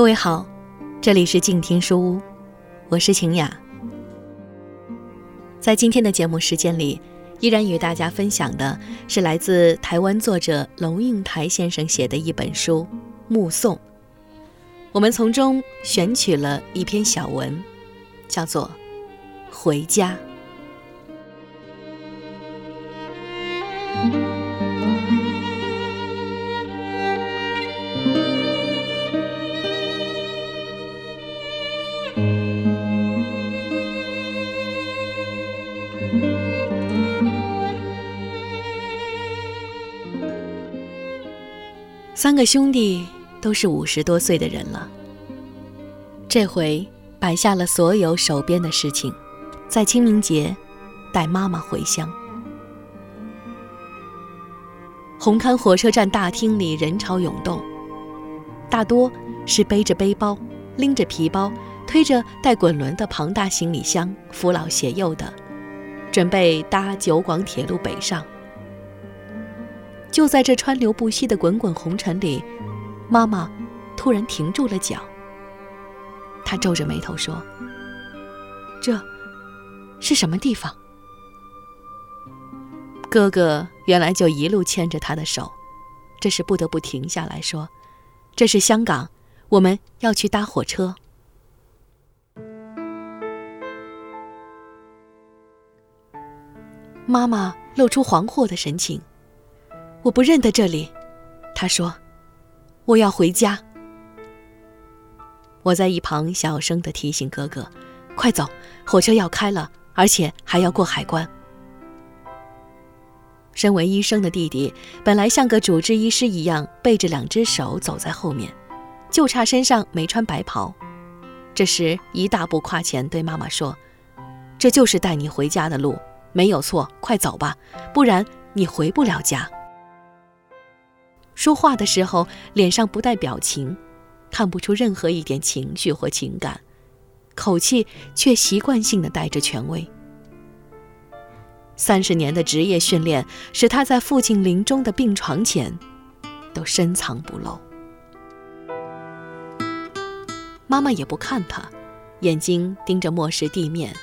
各位好，这里是静听书屋，我是晴雅。在今天的节目时间里，依然与大家分享的是来自台湾作者龙应台先生写的一本书《目送》，我们从中选取了一篇小文，叫做《回家》。三个兄弟都是五十多岁的人了，这回摆下了所有手边的事情，在清明节带妈妈回乡。红磡火车站大厅里人潮涌动，大多是背着背包、拎着皮包、推着带滚轮的庞大行李箱、扶老携幼的，准备搭九广铁路北上。就在这川流不息的滚滚红尘里，妈妈突然停住了脚。她皱着眉头说：“这是什么地方？”哥哥原来就一路牵着她的手，这时不得不停下来说：“这是香港，我们要去搭火车。”妈妈露出惶惑的神情。我不认得这里，他说：“我要回家。”我在一旁小声的提醒哥哥：“快走，火车要开了，而且还要过海关。”身为医生的弟弟本来像个主治医师一样，背着两只手走在后面，就差身上没穿白袍。这时一大步跨前，对妈妈说：“这就是带你回家的路，没有错，快走吧，不然你回不了家。”说话的时候，脸上不带表情，看不出任何一点情绪或情感，口气却习惯性的带着权威。三十年的职业训练使他在父亲临终的病床前，都深藏不露。妈妈也不看他，眼睛盯着漠视地面，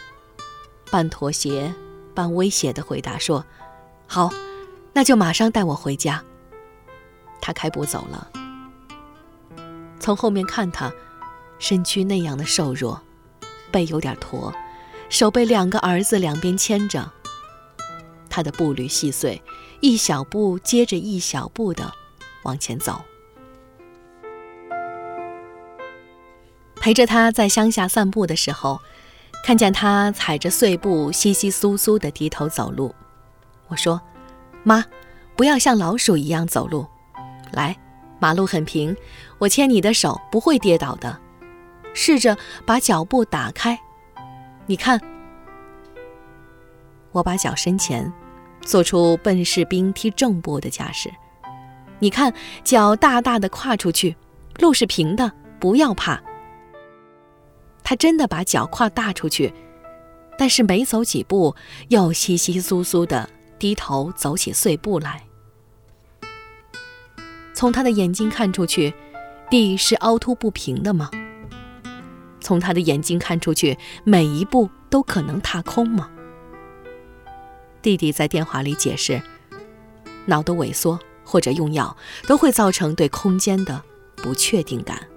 半妥协，半威胁的回答说：“好，那就马上带我回家。”他开步走了。从后面看他，身躯那样的瘦弱，背有点驼，手被两个儿子两边牵着。他的步履细碎，一小步接着一小步的往前走。陪着他在乡下散步的时候，看见他踩着碎步，窸窸窣窣的低头走路。我说：“妈，不要像老鼠一样走路。”来，马路很平，我牵你的手不会跌倒的。试着把脚步打开，你看，我把脚伸前，做出笨士兵踢正步的架势。你看，脚大大的跨出去，路是平的，不要怕。他真的把脚跨大出去，但是没走几步，又稀稀疏疏的低头走起碎步来。从他的眼睛看出去，地是凹凸不平的吗？从他的眼睛看出去，每一步都可能踏空吗？弟弟在电话里解释：脑的萎缩或者用药都会造成对空间的不确定感。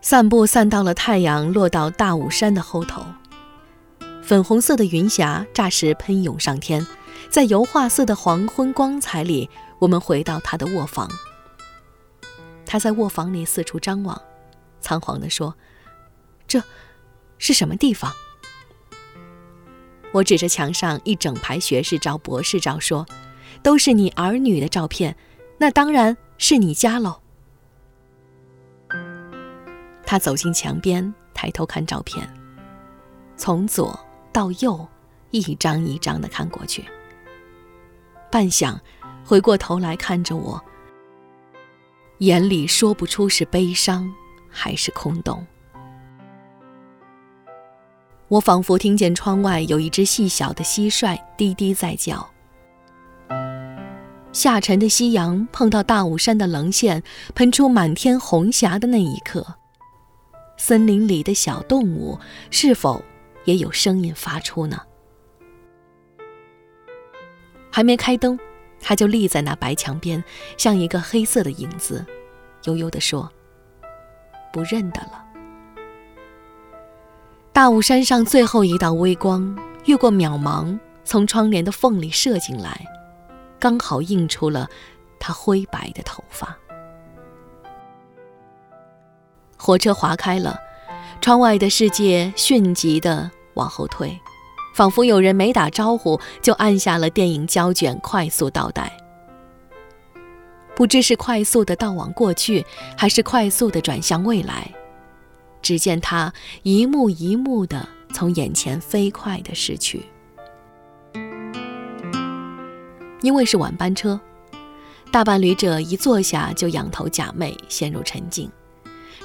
散步散到了太阳落到大武山的后头，粉红色的云霞霎时喷涌上天。在油画色的黄昏光彩里，我们回到他的卧房。他在卧房里四处张望，仓皇地说：“这是什么地方？”我指着墙上一整排学士照、博士照说：“都是你儿女的照片，那当然是你家喽。”他走进墙边，抬头看照片，从左到右，一张一张地看过去。半晌，回过头来看着我，眼里说不出是悲伤还是空洞。我仿佛听见窗外有一只细小的蟋蟀低低在叫。下沉的夕阳碰到大武山的棱线，喷出满天红霞的那一刻，森林里的小动物是否也有声音发出呢？还没开灯，他就立在那白墙边，像一个黑色的影子，悠悠地说：“不认得了。”大雾山上最后一道微光越过渺茫，从窗帘的缝里射进来。刚好映出了他灰白的头发。火车划开了，窗外的世界迅疾地往后退，仿佛有人没打招呼就按下了电影胶卷，快速倒带。不知是快速的倒往过去，还是快速的转向未来。只见他一幕一幕的从眼前飞快的逝去。因为是晚班车，大半旅者一坐下就仰头假寐，陷入沉静，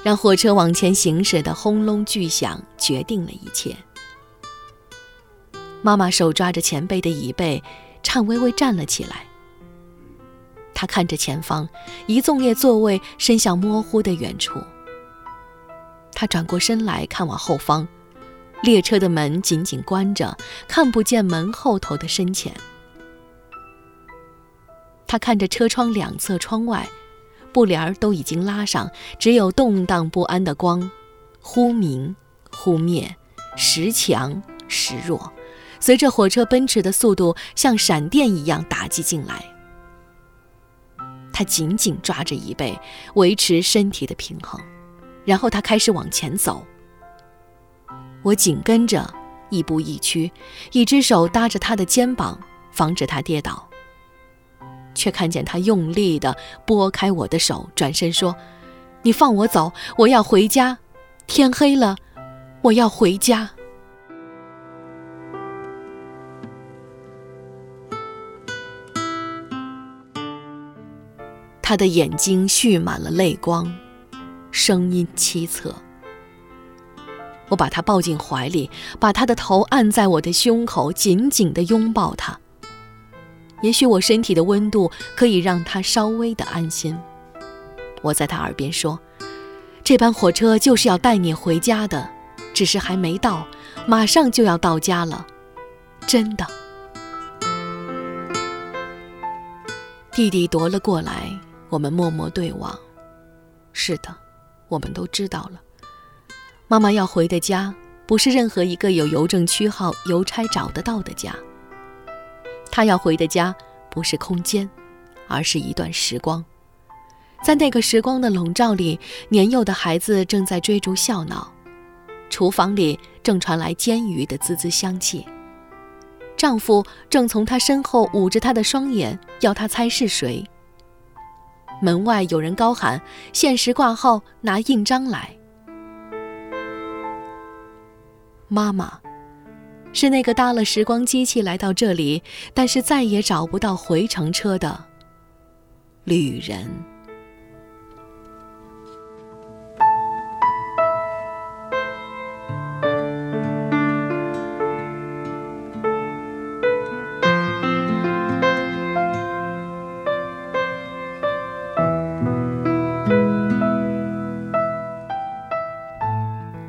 让火车往前行驶的轰隆巨响决定了一切。妈妈手抓着前辈的椅背，颤巍巍站了起来。她看着前方，一纵列座位伸向模糊的远处。她转过身来看往后方，列车的门紧紧关着，看不见门后头的深浅。他看着车窗两侧窗外，布帘儿都已经拉上，只有动荡不安的光，忽明忽灭，时强时弱，随着火车奔驰的速度，像闪电一样打击进来。他紧紧抓着椅背，维持身体的平衡，然后他开始往前走。我紧跟着，亦步亦趋，一只手搭着他的肩膀，防止他跌倒。却看见他用力地拨开我的手，转身说：“你放我走，我要回家。天黑了，我要回家。”他的眼睛蓄满了泪光，声音凄恻。我把他抱进怀里，把他的头按在我的胸口，紧紧地拥抱他。也许我身体的温度可以让他稍微的安心。我在他耳边说：“这班火车就是要带你回家的，只是还没到，马上就要到家了，真的。”弟弟夺了过来，我们默默对望。是的，我们都知道了。妈妈要回的家，不是任何一个有邮政区号邮差找得到的家。她要回的家不是空间，而是一段时光。在那个时光的笼罩里，年幼的孩子正在追逐笑闹，厨房里正传来煎鱼的滋滋香气。丈夫正从她身后捂着她的双眼，要她猜是谁。门外有人高喊：“限时挂号，拿印章来。”妈妈。是那个搭了时光机器来到这里，但是再也找不到回程车的旅人。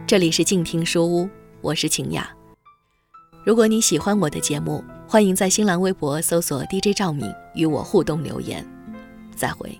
这里是静听书屋，我是晴雅。如果你喜欢我的节目，欢迎在新浪微博搜索 DJ 赵敏与我互动留言。再会。